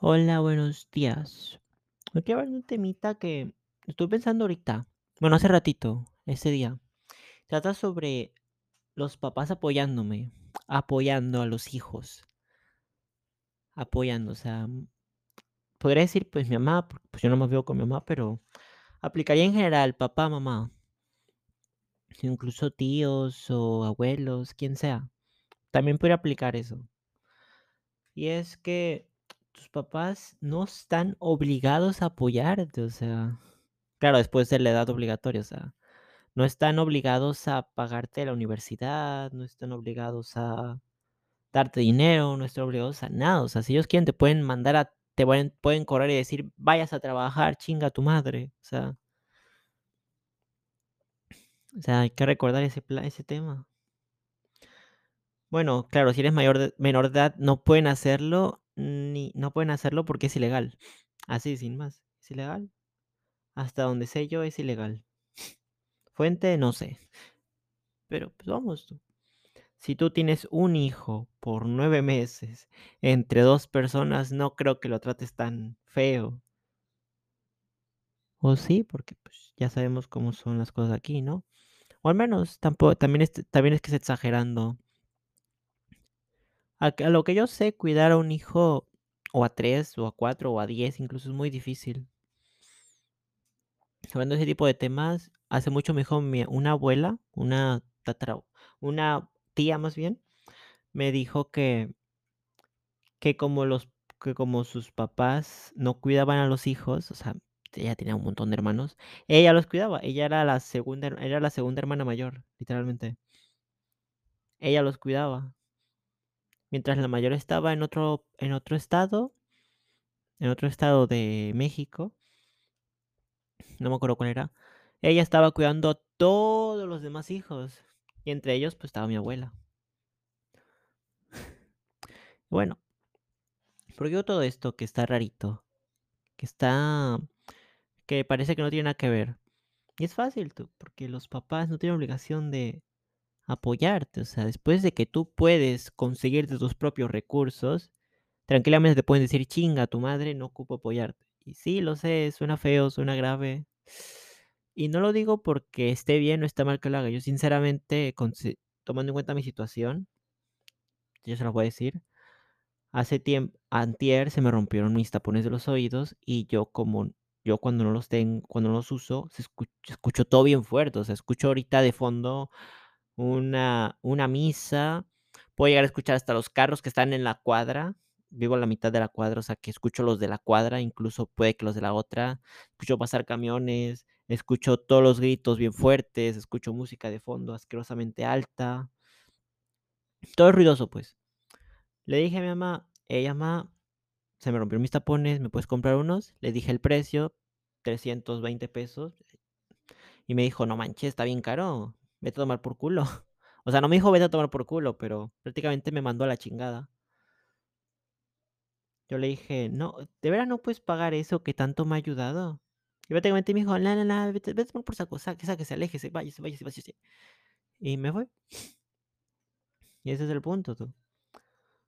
Hola, buenos días. Hoy quiero hablar de un temita que estoy pensando ahorita. Bueno, hace ratito, ese día. Trata sobre los papás apoyándome, apoyando a los hijos, apoyando. O sea, mm, podría decir, pues mi mamá, pues yo no me veo con mi mamá, pero aplicaría en general, papá, mamá, incluso tíos o abuelos, quien sea. También podría aplicar eso. Y es que tus papás no están obligados a apoyarte, o sea, claro, después de la edad obligatoria, o sea, no están obligados a pagarte la universidad, no están obligados a darte dinero, no están obligados a nada, o sea, si ellos quieren te pueden mandar a te pueden pueden correr y decir: "Vayas a trabajar, chinga tu madre", o sea o sea, hay que recordar ese ese tema. Bueno, claro, si eres mayor de menor de edad, no pueden hacerlo, ni no pueden hacerlo porque es ilegal. Así, sin más, es ilegal. Hasta donde sé yo, es ilegal. Fuente, no sé. Pero, pues, vamos. Si tú tienes un hijo por 9 meses entre 2 personas, no creo que lo trates tan feo. ¿O sí? Porque, pues, ya sabemos cómo son las cosas aquí, ¿no? O al menos tampo también es también es que es exagerando. A lo que yo sé, cuidar a un hijo, o a 3, o a 4, o a 10, incluso es muy difícil. Hablando de ese tipo de temas, hace mucho me dijo mi una abuela, una una tía más bien, me dijo que que como los que como sus papás no cuidaban a los hijos, o sea, ella tenía un montón de hermanos, ella los cuidaba, ella era la segunda era la segunda hermana mayor, literalmente. Ella los cuidaba. Mientras la mayor estaba en otro en otro estado en otro estado de México no me acuerdo cuál era, ella estaba cuidando a todos los demás hijos, y entre ellos, pues, estaba mi abuela. Bueno. ¿Por qué todo esto que está rarito? Que está que parece que no tiene nada que ver. Y es fácil, tú, porque los papás no tienen obligación de apoyarte, o sea, después de que tú puedes conseguirte tus propios recursos, tranquilamente te pueden decir: "Chinga tu madre, no ocupo apoyarte". Y sí, lo sé, suena feo, suena grave. Y no lo digo porque esté bien o esté mal que lo haga. Yo sinceramente, consi tomando en cuenta mi situación yo se los voy a decir. Hace tiemp antier se me rompieron mis tapones de los oídos, y yo como yo cuando no los ten cuando los uso, se escu escucho todo bien fuerte, o sea, escucho ahorita de fondo una una misa, puedo llegar a escuchar hasta los carros que están en la cuadra, vivo a la mitad de la cuadra, o sea, que escucho los de la cuadra, incluso puede que los de la otra, escucho pasar camiones, escucho todos los gritos bien fuertes, escucho música de fondo asquerosamente alta. Todo es ruidoso, pues. Le dije a mi mamá, ella: "Ma, se me rompieron mis tapones, ¿me puedes comprar unos?". Le dije el precio, 320 pesos. Y me dijo: "No manches, está bien caro, vete a tomar por culo". O sea, no me dijo: "Vete a tomar por culo", pero prácticamente me mandó a la chingada. Yo le dije: "No, ¿de veras no puedes pagar eso que tanto me ha ayudado?". Y prácticamente me dijo: "No, no, no, vete vete a tomar por saco, saque, sáquese, aléjese, váyase, váyase, váyase". Y me fue. Y ese es el punto, tú.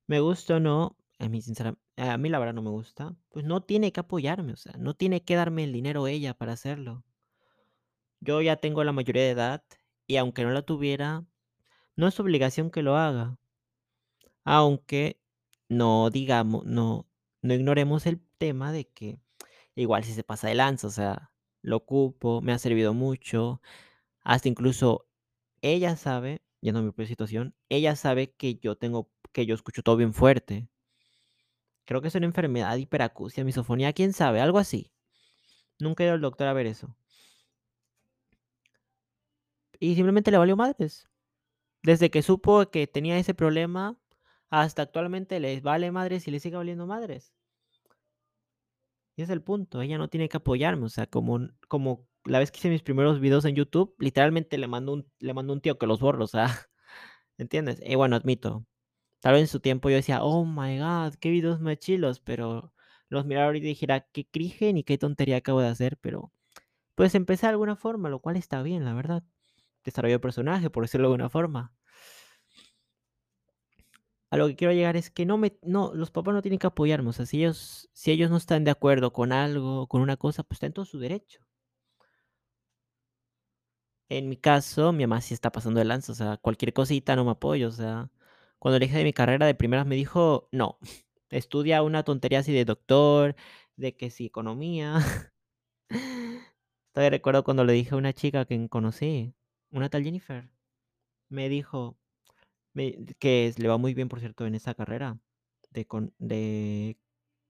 Me guste o no, a mí sincera a mí la verdad no me gusta, pues no tiene que apoyarme, o sea, no tiene que darme el dinero ella para hacerlo. Yo ya tengo la mayoría de edad, y aunque no la tuviera, no es obligación que lo haga. Aunque no digamo no no ignoremos el tema de que igual sí se pasa de lanza, o sea, lo ocupo, me ha servido mucho, hasta incluso ella sabe, yendo a mi propia situación, ella sabe que yo tengo que yo escucho todo bien fuerte. Creo que es una enfermedad, hiperacusia, misofonía, quién sabe, algo así. Nunca he ido al doctor a ver eso. Y simplemente le valió madres. Desde que supo que tenía ese problema, hasta actualmente les vale madres y le sigue valiendo madres. Y es el punto, ella no tiene que apoyarme, o sea, como como la vez que hice mis primeros videos en YouTube, literalmente le mandó un le un tío que los borre, o sea, ¿entiendes? Y bueno, admito, tal vez en su tiempo yo decía: "Oh my God, qué videos más chilos", pero los mirara ahorita y dijera: "Qué cringe ni qué tontería acabo de hacer", pero, pues, empecé de alguna forma, lo cual está bien, la verdad. Desarrollo de personaje, por decirlo de alguna forma. a lo que quiero llegar es que no me no, los papás no tienen que apoyarme, o sea, si ellos si ellos no están de acuerdo con algo, con una cosa, pues está en todo su derecho. En mi caso, mi mamá sí está pasando de lanza, o sea, cualquier cosita no me apoya, o sea, cuando le dije de mi carrera, de primeras me dijo: "No, estudia una tontería así de doctor, de que si economía". Todavía recuerdo cuando le dije a una chica que conocí, una tal Jennifer, me dijo que le va muy bien, por cierto, en esa carrera de con de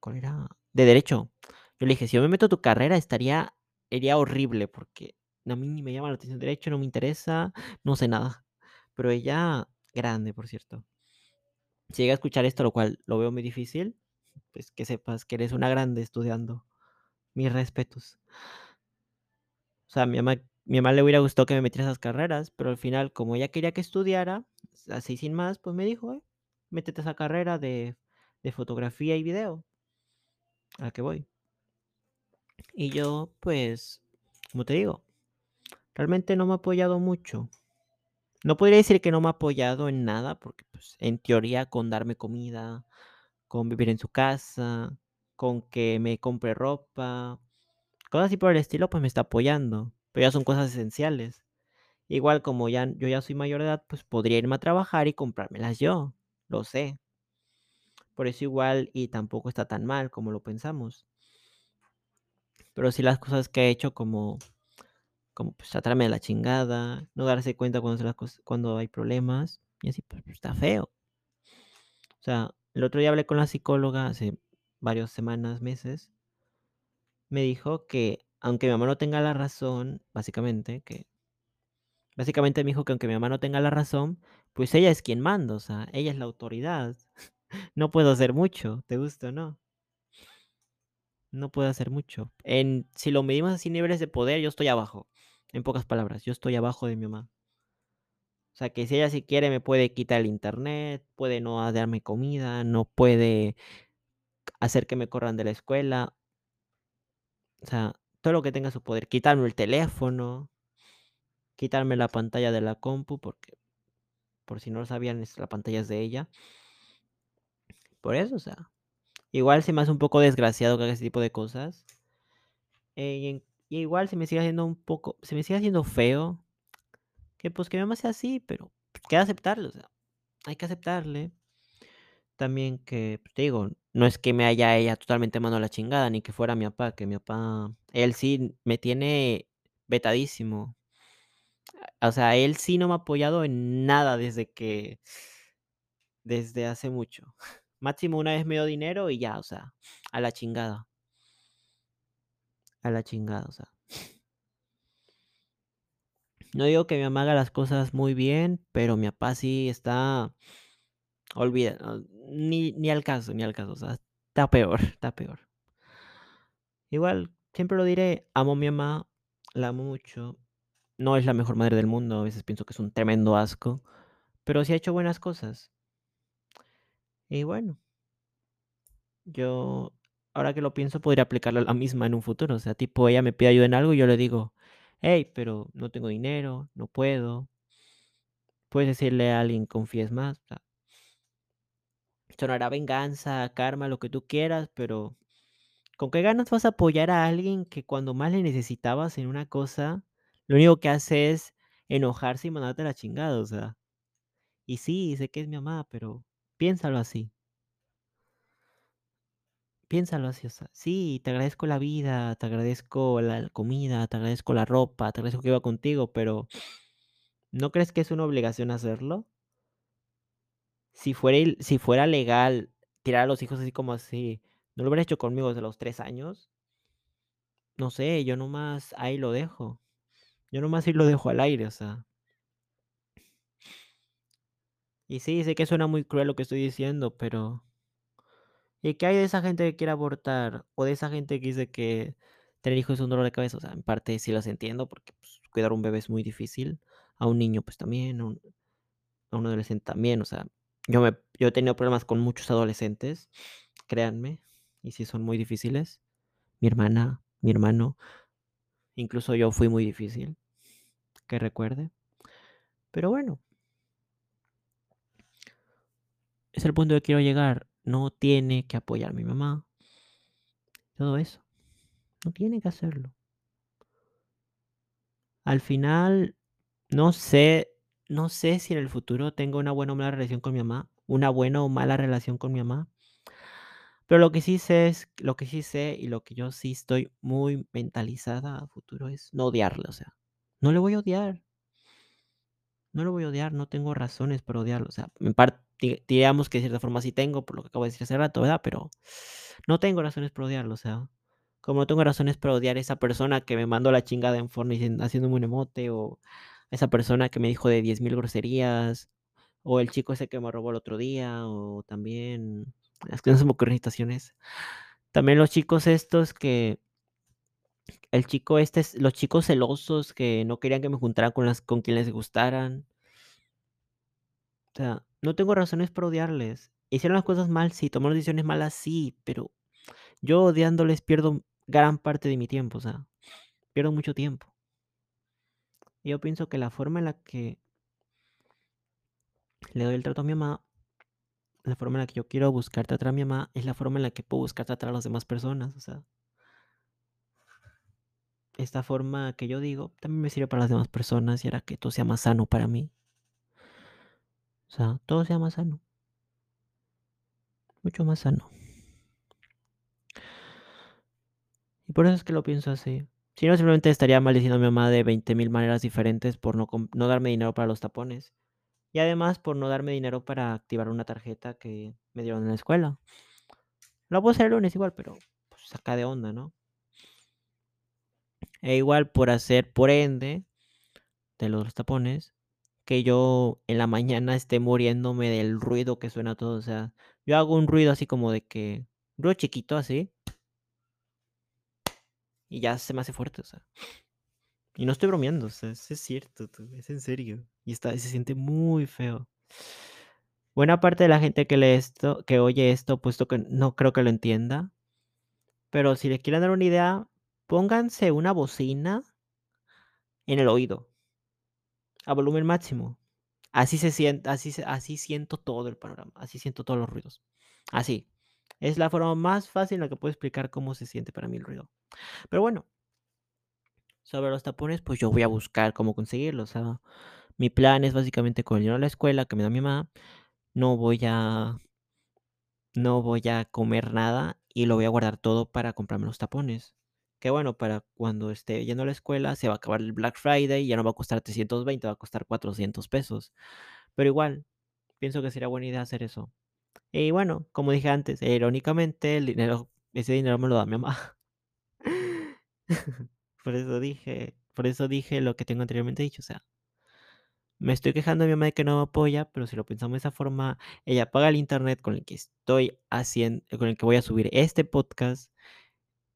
¿cuál era? De derecho. Yo le dije: "Si yo me meto a tu carrera estaría sería horrible, porque a mí ni me llama la atención derecho, no me interesa, no sé nada". Pero ella grande, por cierto. Si llega a escuchar esto, lo cual lo veo muy difícil, pues que sepas que eres una grande estudiando. Mis respetos. O sea, mi mamá mi mamá le hubiera gustado que me metiera esas carreras, pero al final, como ella quería que estudiara, así sin más, pues me dijo: "Eh, métete esa carrera de de fotografía y video". A la que voy. Y yo, pues, como te digo, realmente no me ha apoyado mucho. No podría decir que no me ha apoyado en nada, porque, pues, en teoría, con darme comida, con vivir en su casa, con que me compre ropa, cosas así por el estilo, pues, me está apoyando, pero ya son cosas esenciales. Igual, como ya yo ya soy mayor de edad, pues, podría irme a trabajar y comprármelas yo, lo sé. Por eso igual y tampoco está tan mal como lo pensamos. Pero sí las cosas que he hecho como como, pues, tratarme de la chingada, no darse cuenta cuando las cos cuando hay problemas, y así, pues, está feo. O sea, el otro día hablé con la psicóloga hace varias semanas, meses me dijo que, aunque mi mamá no tenga la razón, básicamente, que básicamente me dijo que aunque mi mamá no tenga la razón, pues ella es quien manda, o sea, ella es la autoridad. No puedo hacer mucho, te guste o no. No puedo hacer mucho. En si lo medimos así niveles de poder, yo estoy abajo, en pocas palabras, yo estoy abajo de mi mamá. O sea, que si ella si quiere me puede quitar el internet, puede no darme comida, no puede hacer que me corran de la escuela. O sea, todo lo que tenga su poder, quitarme el teléfono quitarme la pantalla de la compu, porque por si no lo sabían, la pantalla es de ella. Por eso, o sea, igual se me hace un poco desgraciado que haga ese tipo de cosas. Eh, y igual se me sigue haciendo un poco se me sigue haciendo feo que, pues, que mi mamá sea así, pero pues, que aceptarlo, o sea, hay que aceptarle. También que, pues, te digo, no es que me haya ella totalmente mandado a la chingada, ni que fuera mi papá, que mi papá, él sí me tiene vetadísimo. O sea, él sí no me ha apoyado en nada desde que desde hace mucho. Máximo una vez me dio dinero y ya, o sea, a la chingada. A la chingada, o sea. No digo que mi mamá haga las cosas muy bien, pero mi papá sí está olvida ni ni al caso, ni al caso, o sea, está peor, está peor. Igual, siempre lo diré, amo a mi mamá, la amo mucho. No es la mejor madre del mundo, a veces pienso que es un tremendo asco, pero sí ha hecho buenas cosas. Y bueno. Yo, ahora que lo pienso, podría aplicarle la misma en un futuro, o sea, tipo, ella me pide ayuda en algo y yo le digo: "Hey, pero no tengo dinero, no puedo". Puedes decirle a alguien confíes más, o sea sonará venganza, karma, lo que tú quieras, pero ¿con qué ganas vas a apoyar a alguien que cuando más le necesitabas en una cosa, lo único que hace es enojarse y mandarte la chingada, o sea? Y sí, sé que es mi mamá, pero piénsalo así. Piénsalo así, o sea, sí, te agradezco la vida, te agradezco la comida, te agradezco la ropa, te agradezco que viva contigo, pero ¿no crees que es una obligación hacerlo? Si fuera si fuera legal tirar a los hijos así como así, ¿no lo hubiera hecho conmigo desde los 3 años? No sé, yo nomás ahí lo dejo. Yo nomás ahí lo dejo al aire, o sea. Y sí, sé que suena muy cruel lo que estoy diciendo, pero ¿y qué hay de esa gente que quiere abortar? O de esa gente que dice que tener hijos es un dolor de cabeza, o sea, en parte sí los entiendo, porque, pues, cuidar a un bebé es muy difícil, a un niño, pues, también, a un adolescente también, o sea, yo me yo he tenido problemas con muchos adolescentes, créanme, y sí son muy difíciles. Mi hermana, mi hermano, incluso yo fui muy difícil, que recuerde. Pero bueno. Es el punto que quiero llegar. No tiene que apoyar mi mamá. Todo eso. No tiene que hacerlo. Al final, no sé no sé si en el futuro tengo una buena o mala relación con mi mamá, una buena o mala relación con mi mamá. Pero lo que sí sé es lo que sí sé y lo que yo sí estoy muy mentalizada a futuro es no odiarla, o sea, no le voy a odiar. No lo voy a odiar, no tengo razones para odiarlo, o sea, en parte, digamos que de cierta forma sí tengo, por lo que acabo de decir hace rato, ¿verdad? Pero no tengo razones para odiarlo, o sea, como no tengo razones para odiar a esa persona que me mandó la chingada en Fortnite haciéndome un emote, o esa persona que me dijo de 10,000 groserías, o el chico ese que me robó el otro día, o también, es que no se me ocurren. También los chicos estos que el chico este los chicos celosos que no querían que me juntara con las con quien les gustaran. O sea, no tengo razones para odiarles. Hicieron las cosas mal, sí, tomaron decisiones malas, sí, pero yo odiándoles pierdo gran parte de mi tiempo, o sea, pierdo mucho tiempo. Yo pienso que la forma en la que le doy el trato a mi mamá, la forma en la que yo quiero buscar tratar a mi mamá, es la forma en la que puedo buscar tratar a las demás personas, o sea. Esta forma que yo digo también me sirve para las demás personas y hará que todo sea más sano para mí. O sea, todo sea más sano. Mucho más sano. Y por eso es que lo pienso así. Si no, simplemente estaría maldiciendo a mi mamá de 20,000 maneras diferentes por no no darme dinero para los tapones. Y además por no darme dinero para activar una tarjeta que me dieron en la escuela. Lo puedo hacer el lunes igual, pero, pues, saca de onda, ¿no? E igual por hacer, por ende, de los tapones, que yo en la mañana esté muriéndome del ruido que suena todo, o sea, yo hago un ruido así como de que ruido chiquito así y ya se me hace fuerte, o sea. Y no estoy bromeando, o sea, es cierto, es en serio. Y está se siente muy feo. Buena parte de la gente que lee esto que oye esto, puesto que no creo que lo entienda. Pero si les quieren dar una idea, pónganse una bocina en el oído. A volumen máximo. Así se siente así así siento todo el panorama, así siento todos los ruidos. Así. Es la forma más fácil en la que puedo explicar cómo se siente para mí el ruido. Pero bueno. Sobre los tapones, pues yo voy a buscar cómo conseguirlos, mi plan es básicamente de la escuela que me da mi mamá, no voy a no voy a comer nada y lo voy a guardar todo para comprarme los tapones. Que bueno, para cuando esté yendo a la escuela se va a acabar el Black Friday y ya no va a costar 320, va a costar 400 pesos. Pero igual, pienso que sería buena idea hacer eso. Y bueno, como dije antes, irónicamente, el dinero ese dinero me lo da mi mamá. Por eso dije por eso dije lo que tengo anteriormente dicho, o sea me estoy quejando de mi mamá de que no me apoya, pero si lo pensamos de esa forma, ella paga el Internet con el que estoy haciendo con el que voy a subir este podcast.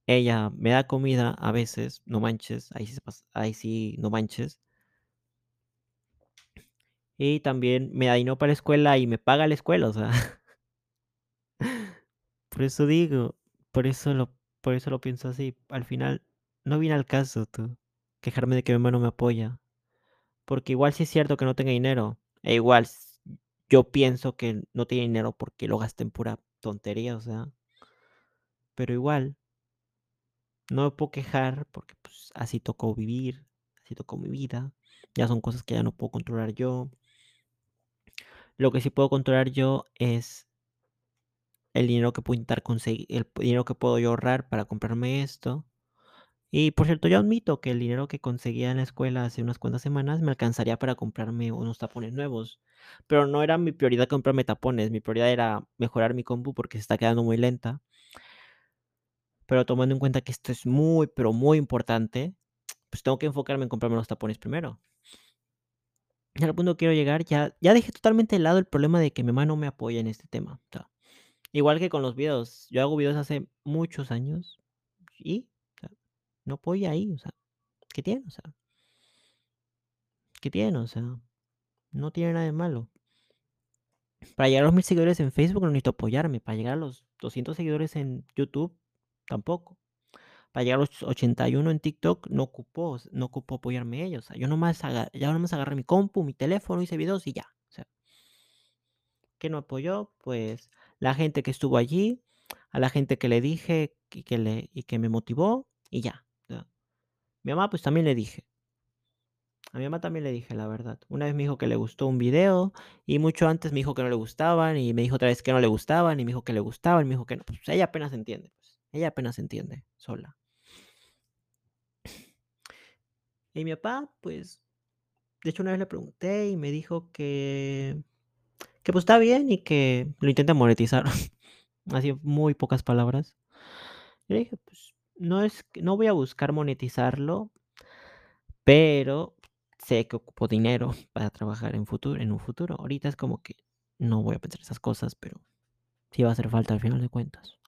Ella me da comida a veces, no manches, ahí sí ahí sí, no manches. Y también me da dinero para la escuela y me paga la escuela, o sea. Por eso digo, por eso lo por eso lo pienso así. Al final, no viene al caso, tú, quejarme de que mi mamá no me apoya. Porque igual sí es cierto que no tenga dinero, e igual yo pienso que no tiene dinero porque lo gasta en pura tontería, o sea. Pero igual no me puedo quejar porque, pues, así tocó vivir, así tocó mi vida, ya son cosas que ya no puedo controlar yo. Lo que sí puedo controlar yo es el dinero que puedo intentar conseguir el dinero que puedo yo ahorrar para comprarme esto. Y por cierto, yo admito que el dinero que conseguía en la escuela hace unas cuantas semanas me alcanzaría para comprarme unos tapones nuevos, pero no era mi prioridad comprarme tapones, mi prioridad era mejorar mi compu porque se está quedando muy lenta. Pero tomando en cuenta que esto es muy, pero muy importante, pues tengo que enfocarme en comprarme los tapones primero. Y al punto quiero llegar, ya ya dejé totalmente de lado el problema de que mi mamá no me apoya en este tema, igual que con los videos, yo hago videos hace muchos años y, no apoya ahí, o sea, ¿qué tiene? O sea ¿qué tiene? O sea, no tiene nada de malo. Para llegar a los 1000 seguidores en Facebook no necesito apoyarme, para llegar a los 200 seguidores en YouTube, tampoco. Para llegar a los 81 en TikTok no ocupó no ocupó apoyarme ellos, yo nomás aga yo nomás agarré mi compu, mi teléfono, hice videos y ya, o ¿Quién me apoyó? Pues, la gente que estuvo allí, a la gente que le dije y que le y que me motivó, y ya. Mi mamá, pues, también le dije. A mi mamá también le dije la verdad. Una vez me dijo que le gustó un video, y mucho antes me dijo que no le gustaban, y me dijo otra vez que no le gustaban, y me dijo que le gustaban, y me dijo que no. Pues, ella apenas entiende, pues, ella apenas entiende sola. Y mi papá, pues, de hecho, una vez le pregunté y me dijo que que, pues, está bien y que lo intente monetizar, así muy pocas palabras. Yo dije: "Pues, no es no voy a buscar monetizarlo" "pero sé que ocupo dinero para trabajar en futuro en un futuro. Ahorita es como que no voy a pensar esas cosas, pero sí va a hacer falta al final de cuentas".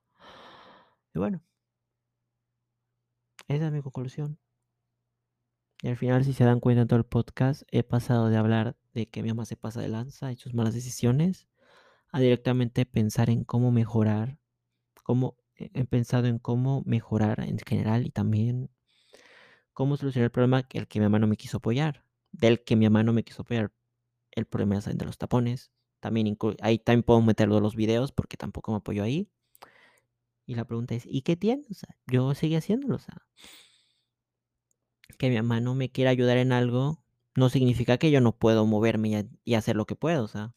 Y bueno. Esa es mi conclusión. Y al final, si se dan cuenta en todo el podcast, he pasado de hablar de que mi mamá se pasa de lanza y sus malas decisiones, a directamente pensar en cómo mejorar, cómo he he pensado en cómo mejorar en general y también cómo solucionar el problema que que mi mamá no me quiso apoyar, del que mi mamá no me quiso apoyar. El problema es el de los tapones, también ahí también puedo meter lo de los videos, porque tampoco me apoyó ahí. Y la pregunta es, ¿y qué tiene? Yo seguí haciéndolo, o sea que mi mamá no me quiera ayudar en algo, no significa que yo no puedo moverme y ha y hacer lo que puedo, o sea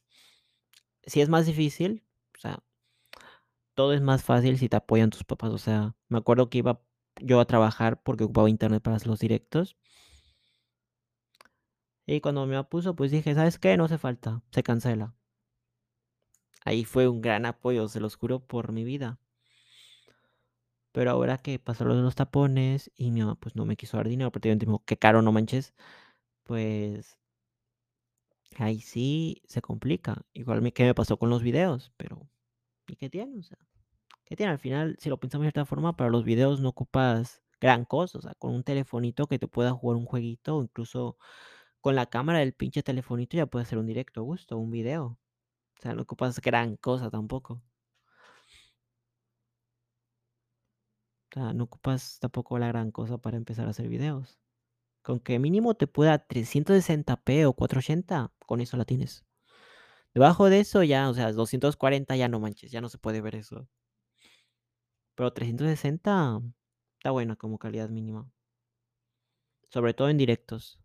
si es más difícil, o sea todo es más fácil si te apoyan tus papás, o sea, me acuerdo que iba yo a trabajar porque ocupaba internet para hacer los directos y cuando mamá puso, pues dije: "¿Sabes qué? No hace falta, se cancela". Ahí fue un gran apoyo, se los juro por mi vida. Pero ahora que de los tapones y mi mamá, pues, no me quiso dar dinero, prácticamente me dijo: "Qué caro, no manches", pues ahí sí se complica. Igual que me pasó con los videos, pero, ¿y qué tiene? ¿qué tiene? Al final, si lo pensamos de cierta forma, para los videos no ocupas gran cosa, o sea, con un telefonito que te pueda jugar un jueguito, o incluso con la cámara del pinche telefonito ya puedes hacer un directo a gusto, un video. O sea, no ocupas gran cosa tampoco. O sea, no ocupas tampoco la gran cosa para empezar a hacer videos. Con que mínimo te pueda 360p o 480, con eso la tienes. Debajo de eso ya, o sea, 240 ya no manches, ya no se puede ver eso. Pero 360 está buena como calidad mínima. Sobre todo en directos.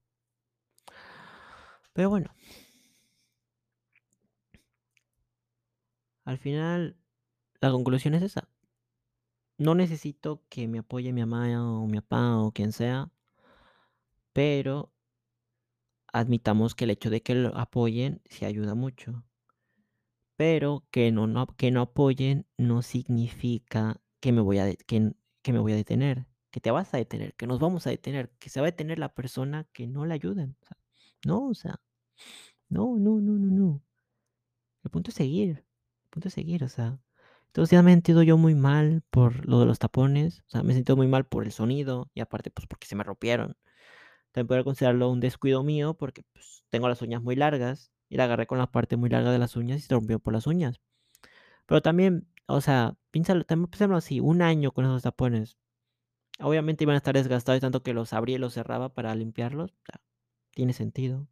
Pero bueno. Al final, la conclusión es esa. No necesito que me apoye mi mamá, o mi papá, o quien sea pero admitamos que el hecho de que lo apoyen sí ayuda mucho. Pero que no no que no apoyen no significa que me voy a que que me voy a detener, que te vas a detener, que nos vamos a detener, que se va a detener la persona que no le ayuden, no, o sea, no, no, no, no, no. El punto es seguir, el punto es seguir, o sea, entonces ya me he sentido yo muy mal por lo de los tapones, o sea, me he sentido muy mal por el sonido y aparte, pues, porque se me rompieron. También podría considerarlo un descuido mío porque, pues, tengo las uñas muy largas y la agarré con la parte muy larga de las uñas y se rompió por las uñas. Pero también, o sea, piénsalo piénsalo así, un año con esos tapones. Obviamente iban a estar desgastados de tanto que los abría y los cerraba para limpiarlos, tiene sentido.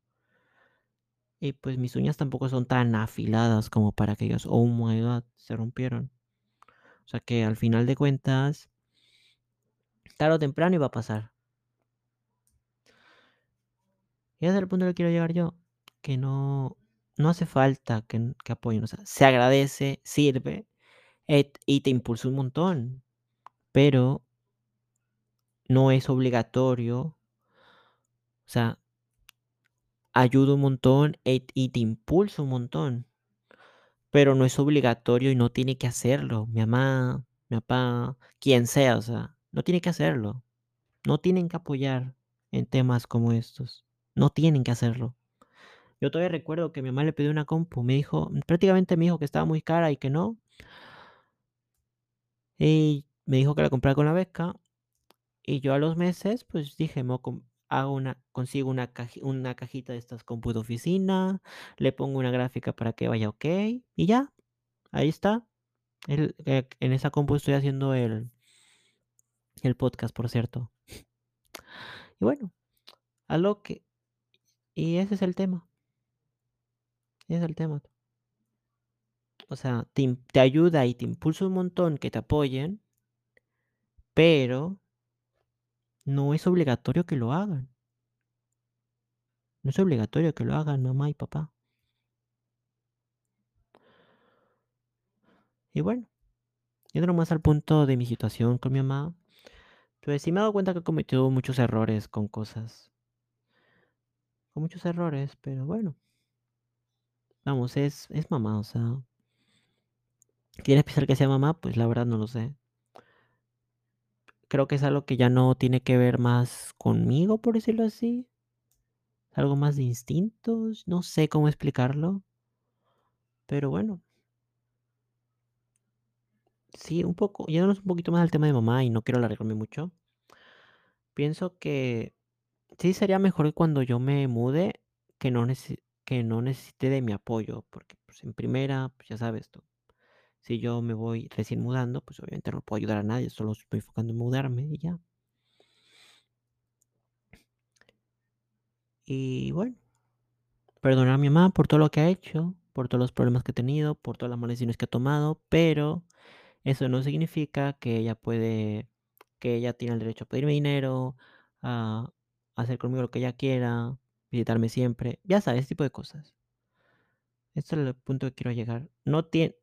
Y, pues, mis uñas tampoco son tan afiladas como para que digas: "Oh my God, se rompieron". O sea, que al final de cuentas tarde o temprano iba a pasar. Y ese es el punto que quiero llegar yo, que no no hace falta que que apoyen, o sea, se agradece, sirve, y te impulsa un montón, pero no es obligatorio o sea ayuda un montón, y te impulsa un montón. Pero no es obligatorio y no tiene que hacerlo. Mi mamá, mi papá, quien sea, o sea, no tiene que hacerlo. No tienen que apoyar en temas como estos, no tienen que hacerlo. Yo todavía recuerdo que mi mamá le pidió una compu, me dijo prácticamente me dijo que estaba muy cara y que no y me dijo que la comprara con la beca, y yo a los meses, pues, dije: "Me voy a com hago una consigo una una cajita de estas compu de oficina, le pongo una gráfica para que vaya okey, y ya". Ahí está. Eh, en esa compu estoy haciendo el el podcast, por cierto. Y bueno, a lo que y ese es el tema. Ese es el tema. O sea, te te ayuda y te impulsa un montón que te apoyen pero no es obligatorio que lo hagan. No es obligatorio que lo hagan mamá y papá. Y bueno, yendo más al punto de mi situación con mi mamá, pues sí me he dado cuenta que he cometido muchos errores con cosas. Con muchos errores, pero bueno. Vamos, es es mamá, o sea ¿Quién especial que sea mamá? Pues la verdad no lo sé. Creo que es algo que ya no tiene que ver más conmigo, por decirlo así. Algo más de instintos, no sé cómo explicarlo. Pero bueno. Sí, un poco, yéndonos un poquito más al tema de mamá y no quiero alargarme mucho. Pienso que sí sería mejor cuando yo me mude que no que no necesite de mi apoyo, porque, pues, en primera, pues, ya sabes tú, si yo me voy recién mudando, pues, obviamente no puedo ayudar a nadie, solo estoy enfocando en mudarme y ya. Y bueno. Perdonar a mi mamá por todo lo que ha hecho, por todos los problemas que ha tenido, por todas las malas decisiones que ha tomado, pero eso no significa que ella puede que ella tiene el derecho a pedirme dinero, a hacer conmigo lo que ella quiera, visitarme siempre, ya sabes, ese tipo de cosas. Ese es el punto que quiero llegar. No tie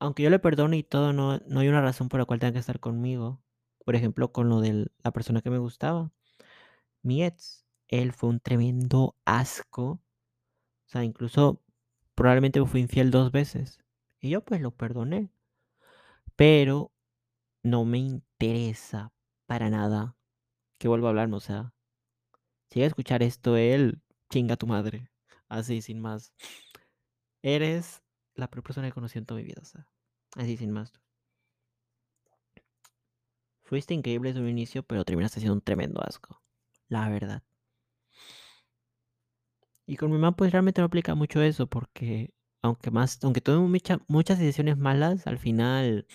aunque yo le perdone y todo, no no hay una razón por la cual tenga que estar conmigo. Por ejemplo, con lo de la persona que me gustaba, mi ex, él fue un tremendo asco. O sea, incluso probablemente me fui infiel 2 veces, y yo, pues, lo perdoné. Pero no me interesa para nada que vuelva a hablarme, o sea, llega a escuchar esto él, chinga tu madre, así sin más. Eres la peor persona que he conocido en toda mi vida, o sea, así sin más. Fuiste increíble desde un inicio, pero terminaste siendo un tremendo asco, la verdad. Y con mi mamá, pues, realmente no aplica mucho eso, porque aunque más aunque tuve mucha muchas decisiones malas, al final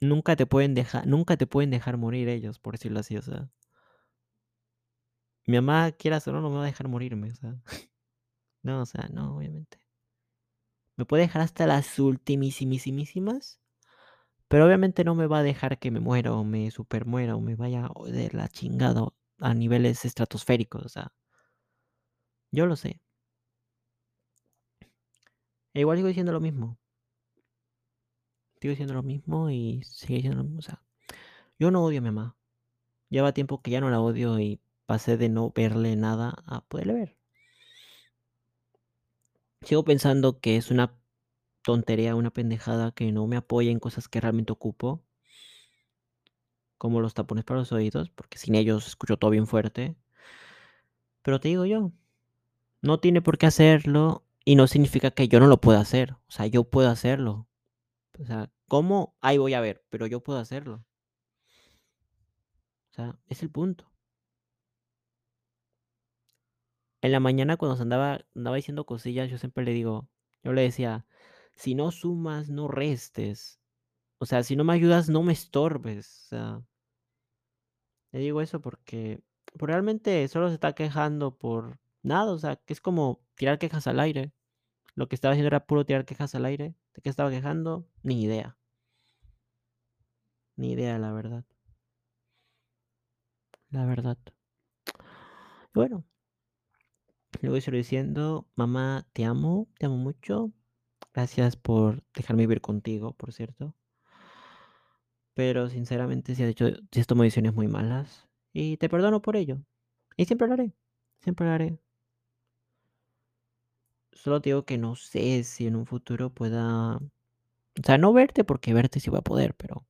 nunca te pueden dejar nunca te pueden dejar morir ellos, por decirlo así, o sea. Mi mamá, quieras o no, me va a dejar morirme, o sea. No, o sea, no, obviamente. Me puede dejar hasta las ultimísimísimas, pero obviamente no me va a dejar que me muera, o me supermuera, o me vaya de la chingada a niveles estratosféricos, o sea. Yo lo sé. E igual sigo diciendo lo mismo. Sigo diciendo lo mismo y sigue siendo lo mismo, o sea, yo no odio a mi mamá. Lleva tiempo que ya no la odio y pasé de no verle nada a poderle ver. Sigo pensando que es una tontería, una pendejada que no me apoye en cosas que realmente ocupo. Como los tapones para los oídos, porque sin ellos escucho todo bien fuerte. Pero te digo yo, no tiene por qué hacerlo y no significa que yo no lo pueda hacer, o sea, yo puedo hacerlo. O sea, ¿cómo? Ahí voy a ver, pero yo puedo hacerlo. O sea, es el punto. En la mañana cuando se andaba andaba diciendo cosillas, yo siempre le digo yo le decía: "Si no sumas, no restes. O sea, si no me ayudas, no me estorbes", o sea le digo eso porque, pues, realmente solo se está quejando por nada, o sea, que es como tirar quejas al aire. Lo que estaba haciendo era puro tirar quejas al aire. ¿De qué estaba quejando? Ni idea. Ni idea, la verdad. La verdad. Bueno. Le voy seguir diciendo: "Mamá, te amo, te amo mucho. Gracias por dejarme vivir contigo, por cierto". Pero sinceramente sí has hecho sí has tomado decisiones muy malas, y te perdono por ello. Y siempre lo haré, siempre lo haré. Solo te digo que no sé si en un futuro pueda, o sea, no verte, porque verte sí voy a poder, pero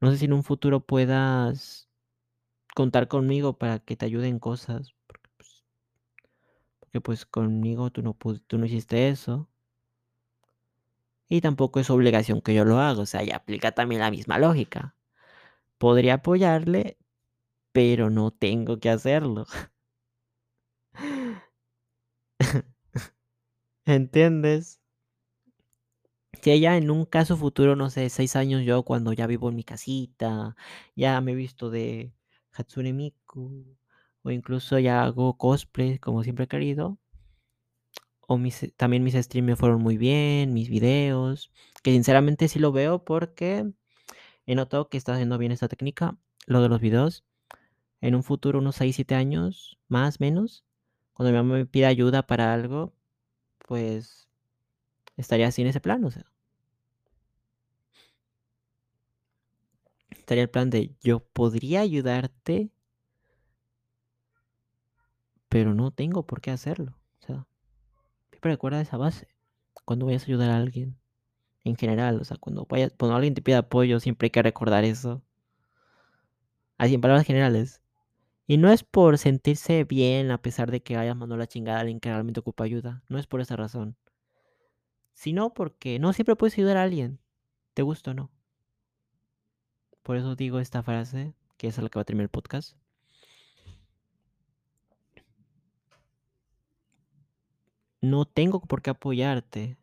no sé si en un futuro puedas contar conmigo para que te ayude en cosas, porque, pues, conmigo tú no tú no hiciste eso. Y tampoco es obligación que yo lo haga, o sea, y aplica también la misma lógica. Podría apoyarle, pero no tengo que hacerlo. ¿Entiendes? Si ella en un caso futuro, no sé, 6 años, yo cuando ya vivo en mi casita, ya me he visto de Hatsune Miku, o incluso ya hago cosplay como siempre he querido o mis también mis streams fueron muy bien, mis videos, que sinceramente sí lo veo porque he notado que está haciendo bien esta técnica, lo de los videos. En un futuro, unos 6, 7 años, más, menos, cuando mi mamá me pida ayuda para algo, pues estaría así en ese plan. Estaría el plan de yo podría ayudarte pero no tengo por qué hacerlo. O sea, siempre recuerda esa base. Cuando vayas a ayudar a alguien, en general, o sea, cuando vayas, cuando alguien te pide apoyo, siempre hay que recordar eso. Así en palabras generales. Y no es por sentirse bien a pesar de que hayas mandado la chingada a alguien que realmente ocupa ayuda. No es por esa razón. Sino porque no siempre puedes ayudar a alguien. Te gusta o no. Por eso digo esta frase, que es a la que va a terminar el podcast. No tengo por qué apoyarte.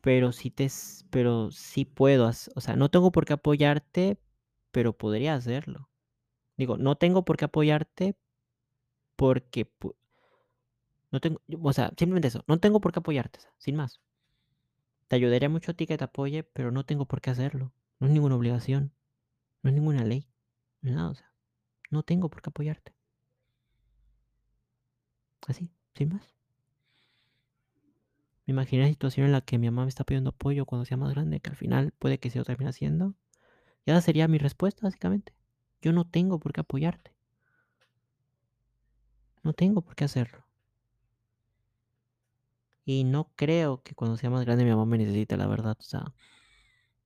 Pero sí te pero sí puedo, o sea, no tengo por qué apoyarte, pero podría hacerlo. Digo, no tengo por qué apoyarte porque no tengo, o sea, simplemente eso, no tengo por qué apoyarte, sin más. Te ayudaría mucho a ti que te apoye, pero no tengo por qué hacerlo. No es ninguna obligación, no es ninguna ley, no nada, o sea, no tengo por qué apoyarte. Así, sin más. Me imaginé la situación en la que mi mamá me está pidiendo apoyo cuando sea más grande, que al final puede que se lo termine haciendo. Y esa sería mi respuesta, básicamente. Yo no tengo por qué apoyarte. No tengo por qué hacerlo. Y no creo que cuando sea más grande mi mamá me necesite, la verdad. O sea,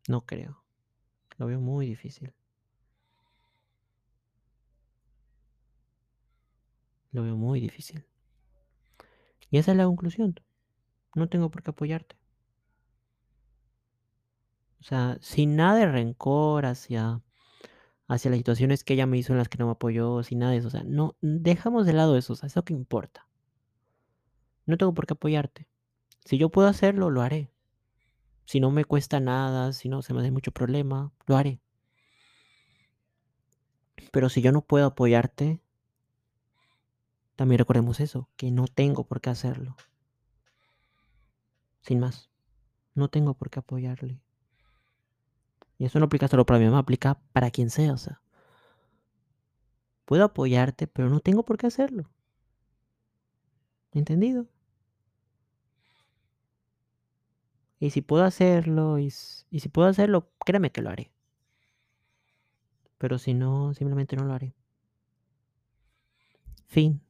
no creo. Lo veo muy difícil. Lo veo muy difícil. Y esa es la conclusión. No tengo por qué apoyarte. O sea, sin nada de rencor hacia, hacia las situaciones que ella me hizo en las que no me apoyó, sin nada de eso. O sea, no, dejamos de lado eso, o sea, eso que importa. No tengo por qué apoyarte. Si yo puedo hacerlo, lo haré. Si no me cuesta nada, si no se me hace mucho problema, lo haré. Pero si yo no puedo apoyarte, también recordemos eso, que no tengo por qué hacerlo. Sin más. No tengo por qué apoyarle. Y eso no aplica solo para mi mamá, aplica para quien sea, o sea. Puedo apoyarte, pero no tengo por qué hacerlo. ¿Entendido? Y si puedo hacerlo, y, y si puedo hacerlo, créeme que lo haré. Pero si no, simplemente no lo haré. Fin.